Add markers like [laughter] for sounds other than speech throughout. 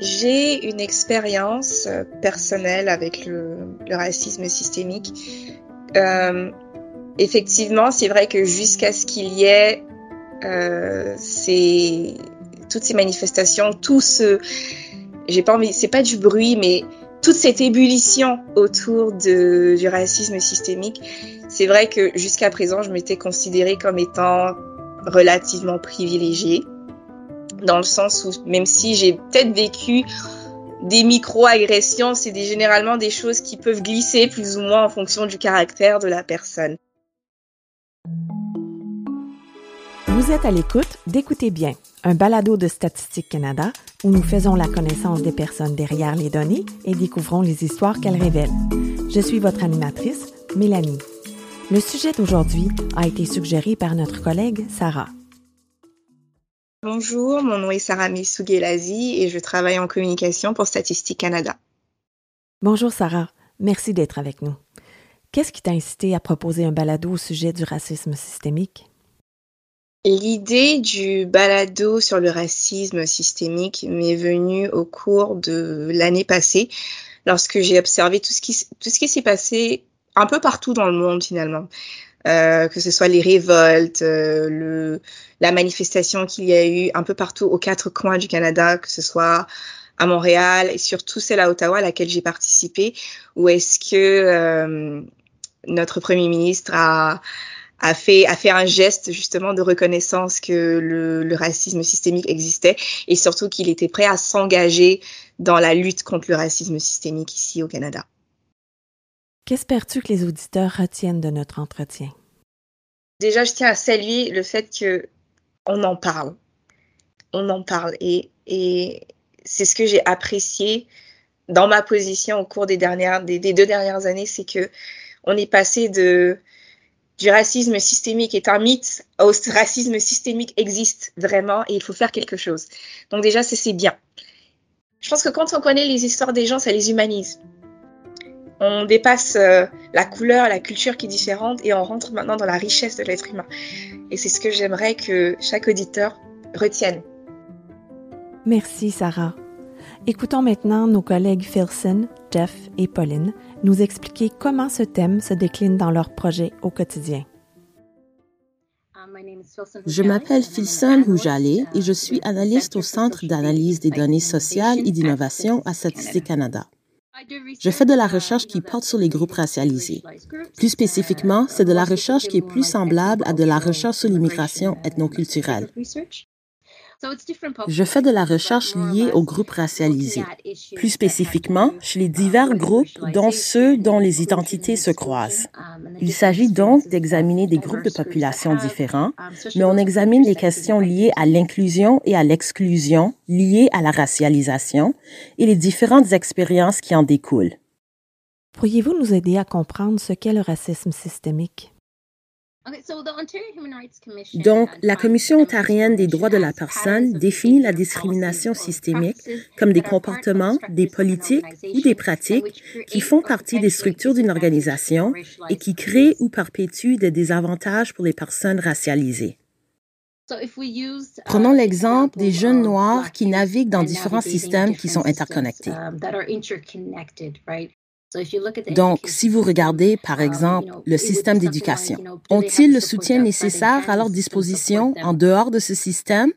J'ai une expérience euh, personnelle avec le, racisme systémique. Euh, effectivement, c'est vrai que jusqu'à ce qu'il y ait euh, ces, toutes ces manifestations, tout ce, j'ai pas envie, c'est pas du bruit, mais toute cette ébullition autour de, du racisme systémique, c'est vrai que jusqu'à présent, je m'étais considérée comme étant relativement privilégiée, dans le sens où même si j'ai peut-être vécu des micro-agressions, c'est généralement des choses qui peuvent glisser plus ou moins en fonction du caractère de la personne. Vous êtes à l'écoute d'Écoutez bien, un balado de Statistique Canada où nous faisons la connaissance des personnes derrière les données et découvrons les histoires qu'elles révèlent. Je suis votre animatrice, Mélanie. Le sujet d'aujourd'hui a été suggéré par notre collègue Sarah. Bonjour, mon nom est Sarah Missouguelazi et je travaille en communication pour Statistique Canada. Bonjour Sarah, merci d'être avec nous. Qu'est-ce qui t'a incité à proposer un balado au sujet du racisme systémique? L'idée du balado sur le racisme systémique m'est venue au cours de l'année passée, lorsque j'ai observé tout ce qui, tout ce qui s'est passé un peu partout dans le monde finalement. Euh, que ce soit les révoltes, euh, le, la manifestation qu'il y a eu un peu partout aux quatre coins du Canada, que ce soit à Montréal et surtout celle à Ottawa à laquelle j'ai participé, où est-ce que euh, notre premier ministre a, a fait a fait un geste justement de reconnaissance que le, le racisme systémique existait et surtout qu'il était prêt à s'engager dans la lutte contre le racisme systémique ici au Canada. Qu'espères-tu que les auditeurs retiennent de notre entretien? Déjà, je tiens à saluer le fait que on en parle, on en parle et, c'est ce que j'ai apprécié dans ma position au cours des deux dernières années, c'est que on est passé de du racisme systémique est un mythe, au [laughs] racisme systémique existe vraiment et il faut faire quelque chose. Donc déjà, c'est bien. Je pense que quand on connaît les histoires des gens, ça les humanise. On dépasse euh, la couleur, la culture qui est différente et on rentre maintenant dans la richesse de l'être humain. Et c'est ce que j'aimerais que chaque auditeur retienne. Merci Sarah. Écoutons maintenant nos collègues Philson, Jeff et Pauline nous expliquer comment ce thème se décline dans leur projet au quotidien. Je m'appelle Filson Houjale et je suis analyste au Centre d'analyse des données sociales et d'innovation à Statistique Canada. Je fais de la recherche qui porte sur les groupes racialisés. Plus spécifiquement, c'est de la recherche qui est plus semblable à de la recherche sur l'immigration ethnoculturelle. Je fais de la recherche liée aux groupes racialisés, plus spécifiquement chez les divers groupes dont ceux dont les identités se croisent. Il s'agit donc d'examiner des groupes de population différents, mais on examine les questions liées à l'inclusion et à l'exclusion, liées à la racialisation et les différentes expériences qui en découlent. Pourriez-vous nous aider à comprendre ce qu'est le racisme systémique? Donc, la Commission ontarienne des droits de la personne définit la discrimination systémique comme des comportements, des politiques ou des pratiques qui font partie des structures d'une organisation et qui créent ou perpétuent des désavantages pour les personnes racialisées. Prenons l'exemple des jeunes noirs qui naviguent dans différents systèmes qui sont interconnectés. Donc, si vous regardez, par um, exemple, le système d'éducation, ont-ils le soutien nécessaire à leur disposition en dehors de ce système?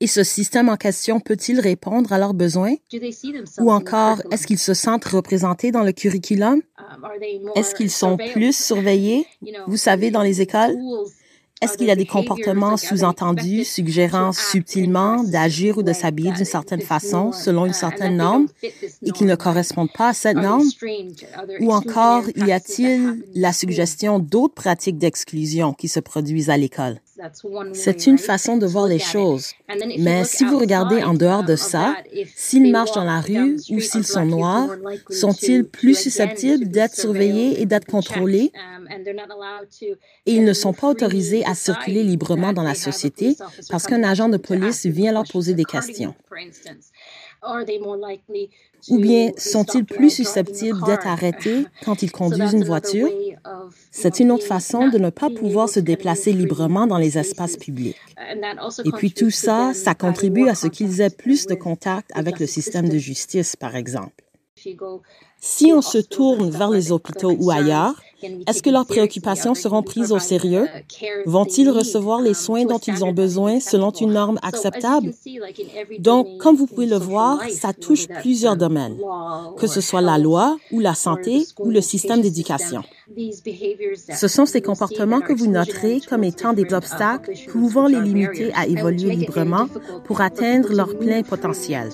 Et ce système en question peut-il répondre à leurs besoins? Ou encore, est-ce qu'ils se sentent représentés dans le curriculum? Um, est-ce qu'ils sont plus surveillés, vous savez, dans les écoles? Est-ce qu'il y a des comportements sous-entendus suggérant subtilement d'agir ou de s'habiller d'une certaine façon selon une certaine norme et qui ne correspondent pas à cette norme? Ou encore, y a-t-il la suggestion d'autres pratiques d'exclusion qui se produisent à l'école? C'est une façon de voir les choses. Mais si vous regardez en dehors de ça, s'ils marchent dans la rue ou s'ils sont noirs, sont-ils plus susceptibles d'être surveillés et d'être contrôlés? Et ils ne sont pas autorisés à circuler librement dans la société parce qu'un agent de police vient leur poser des questions. Ou bien sont-ils plus susceptibles d'être arrêtés [laughs] quand ils conduisent une voiture? C'est une autre façon de ne pas pouvoir se déplacer librement dans les espaces publics. Et puis tout ça, ça contribue à ce qu'ils aient plus de contact avec le système de justice, par exemple. Si on se tourne vers les hôpitaux ou ailleurs, est-ce que leurs préoccupations seront prises au sérieux? Vont-ils recevoir les soins dont ils ont besoin selon une norme acceptable? Donc, comme vous pouvez le voir, ça touche plusieurs domaines, que ce soit la loi ou la santé ou le système d'éducation. Ce sont ces comportements que vous noterez comme étant des obstacles pouvant les limiter à évoluer librement pour atteindre leur plein potentiel.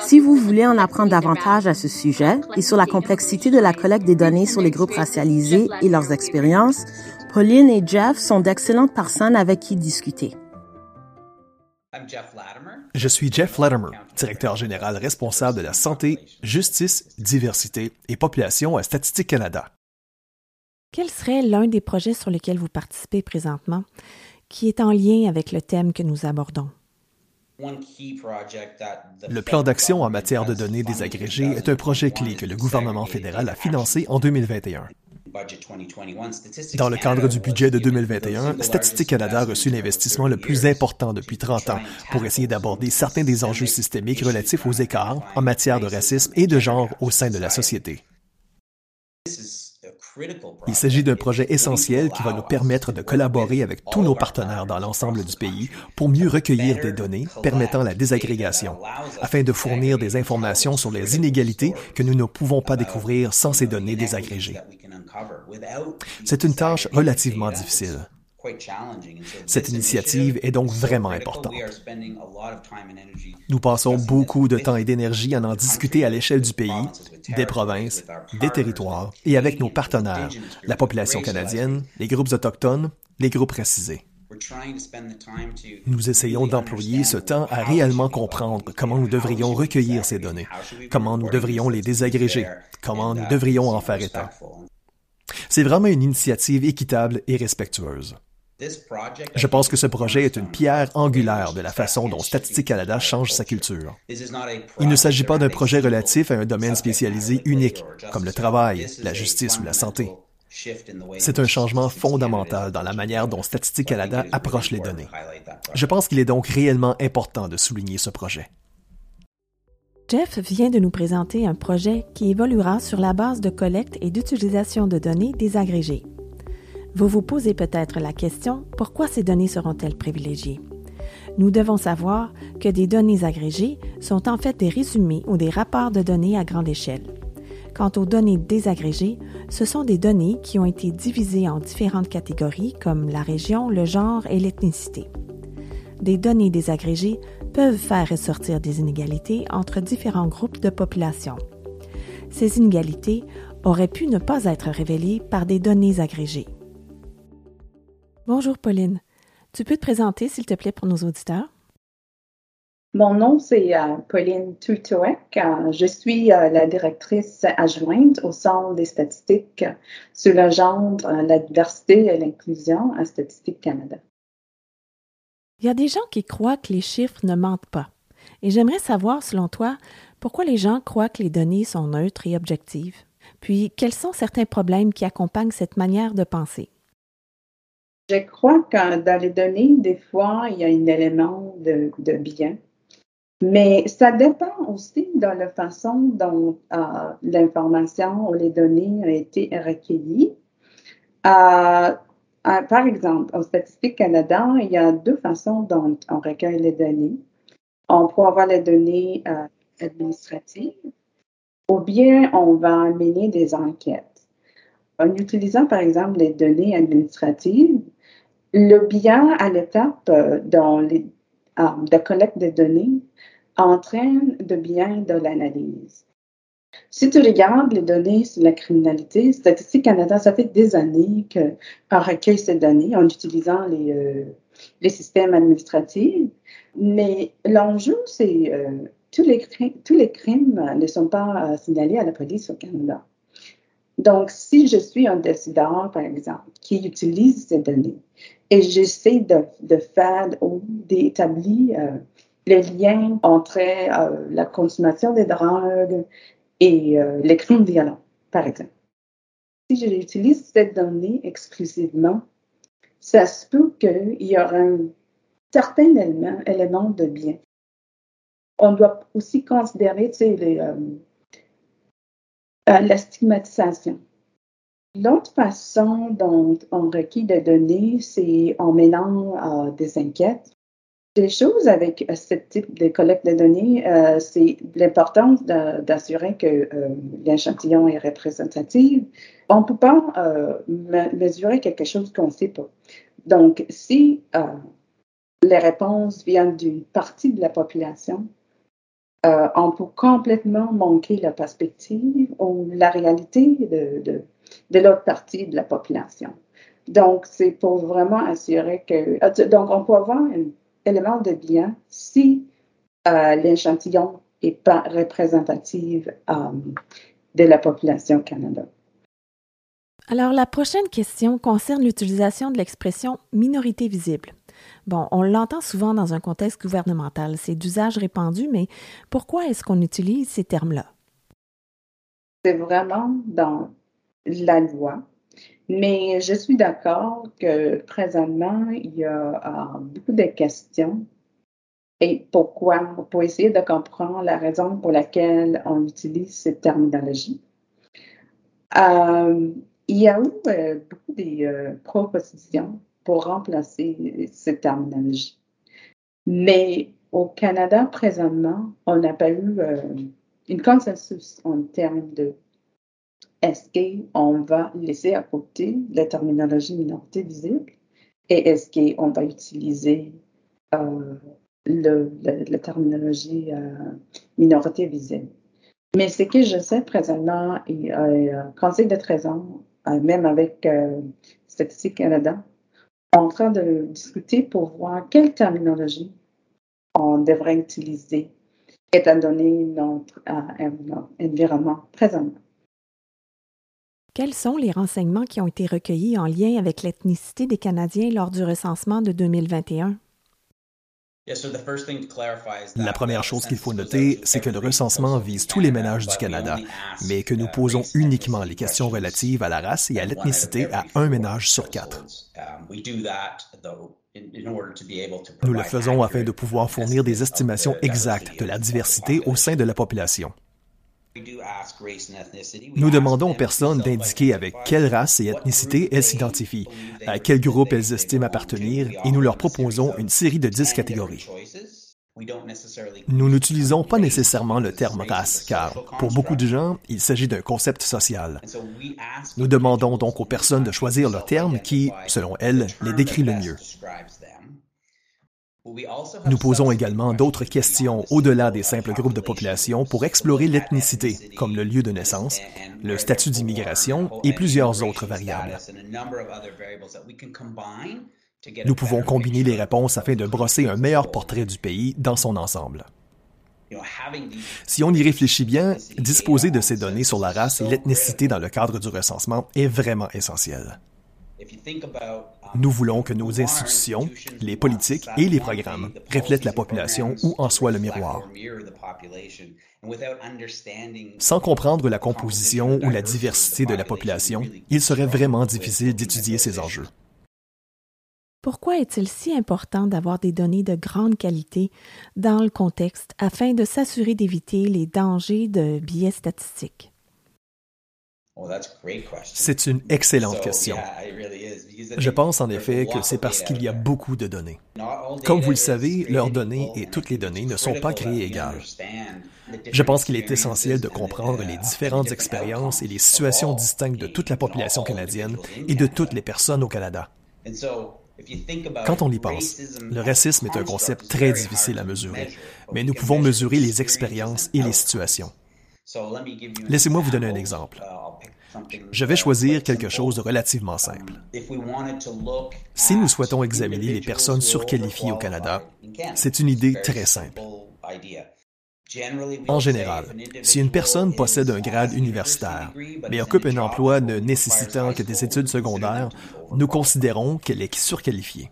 Si vous voulez en apprendre davantage à ce sujet et sur la complexité de la collecte des données sur les groupes racialisés et leurs expériences, Pauline et Jeff sont d'excellentes personnes avec qui discuter. Je suis Jeff Latimer, directeur général responsable de la santé, justice, diversité et population à Statistique Canada. Quel serait l'un des projets sur lesquels vous participez présentement qui est en lien avec le thème que nous abordons? Le plan d'action en matière de données désagrégées est un projet clé que le gouvernement fédéral a financé en 2021. Dans le cadre du budget de 2021, Statistique Canada a reçu l'investissement le plus important depuis 30 ans pour essayer d'aborder certains des enjeux systémiques relatifs aux écarts en matière de racisme et de genre au sein de la société. Il s'agit d'un projet essentiel qui va nous permettre de collaborer avec tous nos partenaires dans l'ensemble du pays pour mieux recueillir des données permettant la désagrégation, afin de fournir des informations sur les inégalités que nous ne pouvons pas découvrir sans ces données désagrégées. C'est une tâche relativement difficile. Cette initiative est donc vraiment importante. Nous passons beaucoup de temps et d'énergie à en discuter à l'échelle du pays, des provinces, des territoires et avec nos partenaires, la population canadienne, les groupes autochtones, les groupes racisés. Nous essayons d'employer ce temps à réellement comprendre comment nous devrions recueillir ces données, comment nous devrions les désagréger, comment nous devrions en faire état. C'est vraiment une initiative équitable et respectueuse. Je pense que ce projet est une pierre angulaire de la façon dont Statistique Canada change sa culture. Il ne s'agit pas d'un projet relatif à un domaine spécialisé unique, comme le travail, la justice ou la santé. C'est un changement fondamental dans la manière dont Statistique Canada approche les données. Je pense qu'il est donc réellement important de souligner ce projet. Jeff vient de nous présenter un projet qui évoluera sur la base de collecte et d'utilisation de données désagrégées. Vous vous posez peut-être la question, pourquoi ces données seront-elles privilégiées? Nous devons savoir que des données agrégées sont en fait des résumés ou des rapports de données à grande échelle. Quant aux données désagrégées, ce sont des données qui ont été divisées en différentes catégories comme la région, le genre et l'ethnicité. Des données désagrégées peuvent faire ressortir des inégalités entre différents groupes de population. Ces inégalités auraient pu ne pas être révélées par des données agrégées. Bonjour Pauline. Tu peux te présenter, s'il te plaît, pour nos auditeurs? Mon nom, c'est euh, Pauline Tutoek. Euh, je suis euh, la directrice adjointe au Centre des statistiques sur le genre, la diversité et l'inclusion à Statistique Canada. Il y a des gens qui croient que les chiffres ne mentent pas. Et j'aimerais savoir, selon toi, pourquoi les gens croient que les données sont neutres et objectives? Puis, quels sont certains problèmes qui accompagnent cette manière de penser? Je crois que dans les données, des fois, il y a un élément de, bien, mais ça dépend aussi de la façon dont euh, l'information ou les données ont été recueillies. Euh, euh, par exemple, au Statistique Canada, il y a deux façons dont on recueille les données. On peut avoir les données administratives ou bien on va mener des enquêtes. En utilisant, par exemple, les données administratives, le bien à l'étape euh, euh, de collecte de données entraîne de bien de l'analyse. Si tu regardes les données sur la criminalité, Statistique Canada, ça fait des années qu'on recueille ces données en utilisant les, euh, systèmes administratifs. Mais l'enjeu, c'est tous, les, tous les crimes ne sont pas signalés à la police au Canada. Donc, si je suis un décideur, par exemple, qui utilise ces données et j'essaie de, faire ou d'établir euh, les liens entre euh, la consommation des drogues et euh, les crimes violents, par exemple. Si j'utilise cette donnée exclusivement, ça se peut qu'il y aura un certain élément, élément de bien. On doit aussi considérer les, euh, la stigmatisation. L'autre façon dont on requiert des données, c'est en mêlant des enquêtes des choses avec euh, ce type de collecte de données, euh, c'est l'importance d'assurer que euh, l'échantillon est représentatif. On ne peut pas mesurer quelque chose qu'on ne sait pas. Donc, si les réponses viennent d'une partie de la population, on peut complètement manquer la perspective ou la réalité de, l'autre partie de la population. Donc, c'est pour vraiment assurer que... Donc, on peut avoir une élément de bien si euh, l'échantillon n'est pas représentatif euh, de la population Canada. Alors, la prochaine question concerne l'utilisation de l'expression minorité visible. Bon, on l'entend souvent dans un contexte gouvernemental, c'est d'usage répandu, mais pourquoi est-ce qu'on utilise ces termes-là? C'est vraiment dans la loi mais je suis d'accord que présentement, il y a euh, beaucoup de questions. Et pourquoi? Pour essayer de comprendre la raison pour laquelle on utilise cette terminologie. Euh, il y a eu euh, beaucoup de propositions pour remplacer cette terminologie. Mais au Canada, présentement, on n'a pas eu un consensus en termes de est-ce qu'on va laisser à côté la terminologie minorité visible et est-ce qu'on va utiliser euh, la terminologie euh, minorité visible? Mais ce que je sais présentement, et euh, Conseil de Trésor, euh, même avec Statistique Canada, en train de discuter pour voir quelle terminologie on devrait utiliser étant donné notre environnement présentement. Quels sont les renseignements qui ont été recueillis en lien avec l'ethnicité des Canadiens lors du recensement de 2021? La première chose qu'il faut noter, c'est que le recensement vise tous les ménages du Canada, mais que nous posons uniquement les questions relatives à la race et à l'ethnicité à un ménage sur quatre. Nous le faisons afin de pouvoir fournir des estimations exactes de la diversité au sein de la population. Nous demandons aux personnes d'indiquer avec quelle race et ethnicité elles s'identifient, à quel groupe elles estiment appartenir, et nous leur proposons une série de dix catégories. Nous n'utilisons pas nécessairement le terme race, car pour beaucoup de gens, il s'agit d'un concept social. Nous demandons donc aux personnes de choisir le terme qui, selon elles, les décrit le mieux. Nous posons également d'autres questions au-delà des simples groupes de population pour explorer l'ethnicité, comme le lieu de naissance, le statut d'immigration et plusieurs autres variables. Nous pouvons combiner les réponses afin de brosser un meilleur portrait du pays dans son ensemble. Si on y réfléchit bien, disposer de ces données sur la race et l'ethnicité dans le cadre du recensement est vraiment essentiel. Nous voulons que nos institutions, les politiques et les programmes reflètent la population ou en soient le miroir. Sans comprendre la composition ou la diversité de la population, il serait vraiment difficile d'étudier ces enjeux. Pourquoi est-il si important d'avoir des données de grande qualité dans le contexte afin de s'assurer d'éviter les dangers de biais statistiques? C'est une excellente question. Je pense en effet que c'est parce qu'il y a beaucoup de données. Comme vous le savez, leurs données et toutes les données ne sont pas créées égales. Je pense qu'il est essentiel de comprendre les différentes expériences et les situations distinctes de toute la population canadienne et de toutes les personnes au Canada. Quand on y pense, le racisme est un concept très difficile à mesurer, mais nous pouvons mesurer les expériences et les situations. Laissez-moi vous donner un exemple. Je vais choisir quelque chose de relativement simple. Si nous souhaitons examiner les personnes surqualifiées au Canada, c'est une idée très simple. En général, si une personne possède un grade universitaire, mais occupe un emploi ne nécessitant que des études secondaires, nous considérons qu'elle est surqualifiée.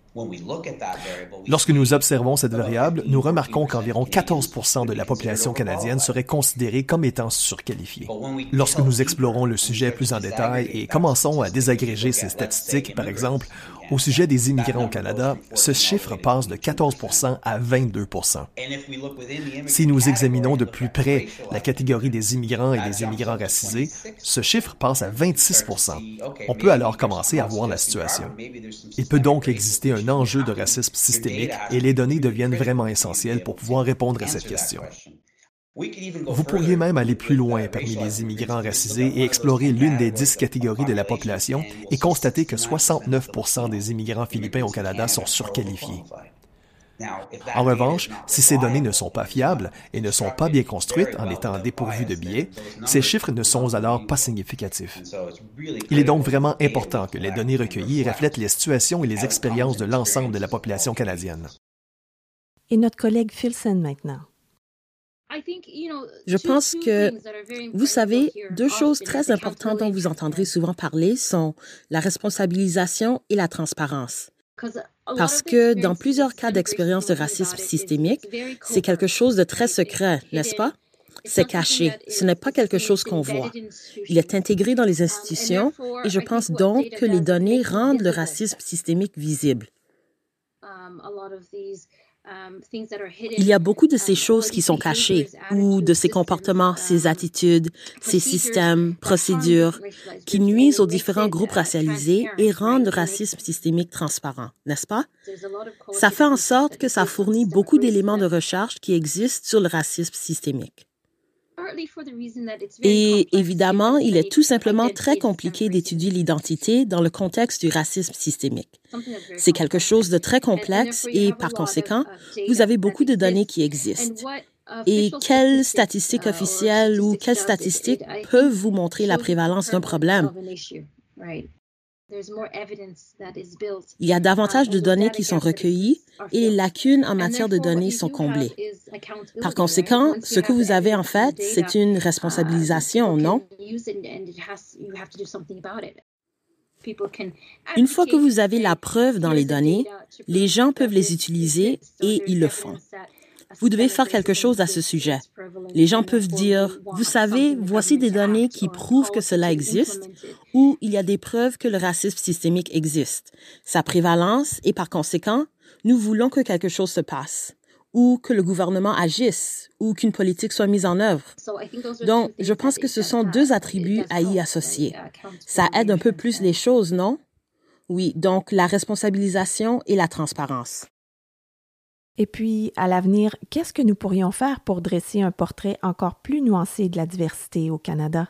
Lorsque nous observons cette variable, nous remarquons qu'environ 14% de la population canadienne serait considérée comme étant surqualifiée. Lorsque nous explorons le sujet plus en détail et commençons à désagréger ces statistiques, par exemple, au sujet des immigrants au Canada, ce chiffre passe de 14% à 22% Si nous examinons de plus près la catégorie des immigrants et des immigrants racisés, ce chiffre passe à 26 On peut alors commencer à voir la Il peut donc exister un enjeu de racisme systémique et les données deviennent vraiment essentielles pour pouvoir répondre à cette question. Vous pourriez même aller plus loin parmi les immigrants racisés et explorer l'une des dix catégories de la population et constater que 69 des immigrants philippins au Canada sont surqualifiés. En revanche, si ces données ne sont pas fiables et ne sont pas bien construites en étant dépourvues de biais, ces chiffres ne sont alors pas significatifs. Il est donc vraiment important que les données recueillies reflètent les situations et les expériences de l'ensemble de la population canadienne. Et notre collègue Philson maintenant. Je pense que, vous savez, deux choses très importantes dont vous entendrez souvent parler sont la responsabilisation et la transparence. Parce que dans plusieurs cas d'expérience de racisme systémique, c'est quelque chose de très secret, n'est-ce pas? C'est caché. Ce n'est pas quelque chose qu'on voit. Il est intégré dans les um, institutions et je pense donc que les données rendent le racisme systémique visible. Um, Il y a beaucoup de ces choses qui sont cachées, ou de ces comportements, ces um, attitudes, ces systèmes, procédures, qui nuisent aux différents groupes racialisés et rendent le racisme systémique transparent, n'est-ce pas? Ça fait en sorte que ça fournit beaucoup d'éléments de recherche qui existent sur le racisme systémique. Et évidemment, il est tout simplement très compliqué d'étudier l'identité dans le contexte du racisme systémique. C'est quelque chose de très complexe et par conséquent, vous avez beaucoup de données qui existent. Et quelles statistiques officielles ou quelles statistiques peuvent vous montrer la prévalence d'un problème? Il y a davantage de données qui sont recueillies et les lacunes en matière de données sont comblées. Par conséquent, ce que vous avez en fait, c'est une responsabilisation, non? Une fois que vous avez la preuve dans les données, les gens peuvent les utiliser et ils le font. Vous devez faire quelque chose à ce sujet. Les gens peuvent dire, vous savez, voici des données qui prouvent que cela existe ou il y a des preuves que le racisme systémique existe, sa prévalence et par conséquent, nous voulons que quelque chose se passe ou que le gouvernement agisse ou qu'une politique soit mise en œuvre. Donc, je pense que ce sont deux attributs à y associer. Ça aide un peu plus les choses, non? Oui, donc la responsabilisation et la transparence. Et puis, à l'avenir, qu'est-ce que nous pourrions faire pour dresser un portrait encore plus nuancé de la diversité au Canada?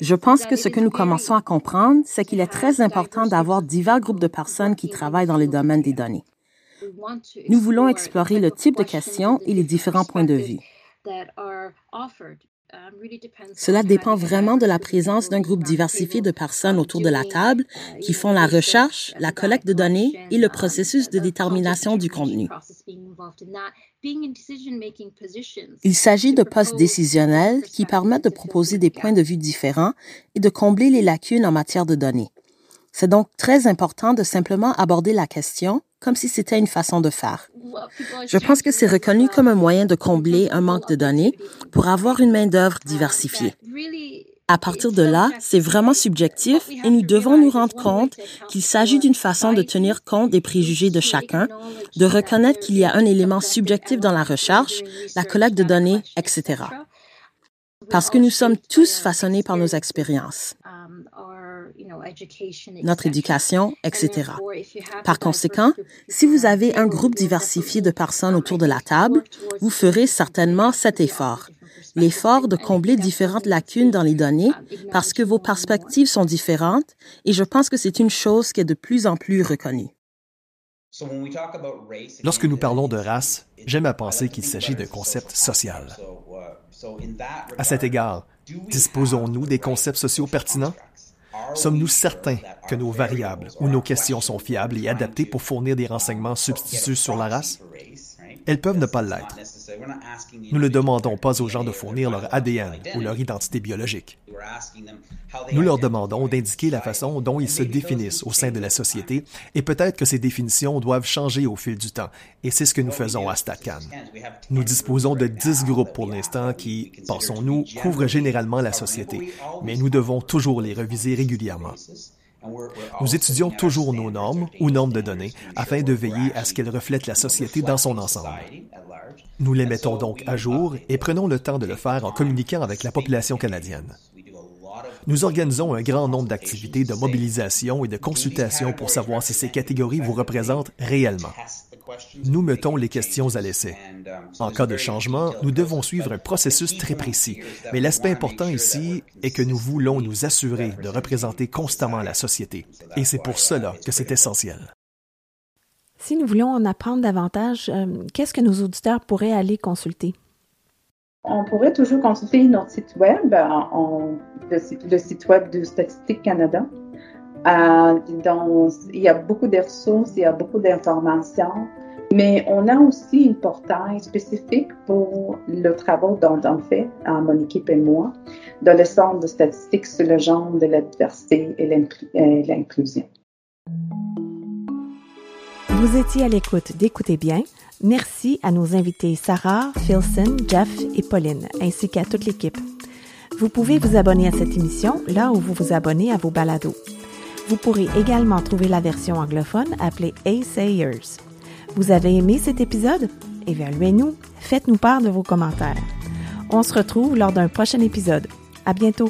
Je pense que ce que nous commençons à comprendre, c'est qu'il est très important d'avoir divers groupes de personnes qui travaillent dans le domaine des données. Nous voulons explorer le type de questions et les différents points de vue. Um, Cela dépend vraiment de la présence d'un groupe diversifié de personnes autour de la table uh, qui font la recherche, la collecte de données et le processus de détermination du contenu. Il s'agit de postes décisionnels qui permettent de proposer des points de vue différents et de combler les lacunes en matière de données. C'est donc très important de simplement aborder la question comme si c'était une façon de faire. Je pense que c'est reconnu comme un moyen de combler un manque de données pour avoir une main-d'œuvre diversifiée. À partir de là, c'est vraiment subjectif et nous devons nous rendre compte qu'il s'agit d'une façon de tenir compte des préjugés de chacun, de reconnaître qu'il y a un élément subjectif dans la recherche, la collecte de données, etc. Parce que nous sommes tous façonnés par nos expériences notre éducation, etc. Par conséquent, si vous avez un groupe diversifié de personnes autour de la table, vous ferez certainement cet effort, l'effort de combler différentes lacunes dans les données parce que vos perspectives sont différentes et je pense que c'est une chose qui est de plus en plus reconnue. Lorsque nous parlons de race, j'aime à penser qu'il s'agit d'un concept social. À cet égard, disposons-nous des concepts sociaux pertinents? Sommes-nous certains que nos variables ou nos questions sont fiables et adaptées pour fournir des renseignements substituts sur la race? elles peuvent ne pas l'être. Nous ne demandons pas aux gens de fournir leur ADN ou leur identité biologique. Nous leur demandons d'indiquer la façon dont ils se définissent au sein de la société et peut-être que ces définitions doivent changer au fil du temps. Et c'est ce que nous faisons à StatCan. Nous disposons de 10 groupes pour l'instant qui, pensons-nous, couvrent généralement la société, mais nous devons toujours les reviser régulièrement. Nous étudions toujours nos normes ou normes de données afin de veiller à ce qu'elles reflètent la société dans son ensemble. Nous les mettons donc à jour et prenons le temps de le faire en communiquant avec la population canadienne. Nous organisons un grand nombre d'activités de mobilisation et de consultation pour savoir si ces catégories vous représentent réellement. Nous mettons les questions à l'essai. En cas de changement, nous devons suivre un processus très précis, mais l'aspect important ici est que nous voulons nous assurer de représenter constamment la société, et c'est pour cela que c'est essentiel. Si nous voulons en apprendre davantage, euh, qu'est-ce que nos auditeurs pourraient aller consulter? On pourrait toujours consulter notre site web, le, site web de Statistique Canada. Euh, il y a beaucoup de ressources, il y a beaucoup d'informations, mais on a aussi un portail spécifique pour le travail dont on fait, euh, mon équipe et moi, dans le Centre de statistique sur le genre de la diversité et l'inclusion. Vous étiez à l'écoute d'Écoutez bien. Merci à nos invités Sarah, Philson, Jeff et Pauline, ainsi qu'à toute l'équipe. Vous pouvez vous abonner à cette émission là où vous vous abonnez à vos balados. Vous pourrez également trouver la version anglophone appelée A-Sayers. Vous avez aimé cet épisode? Évaluez-nous, faites-nous part de vos commentaires. On se retrouve lors d'un prochain épisode. À bientôt!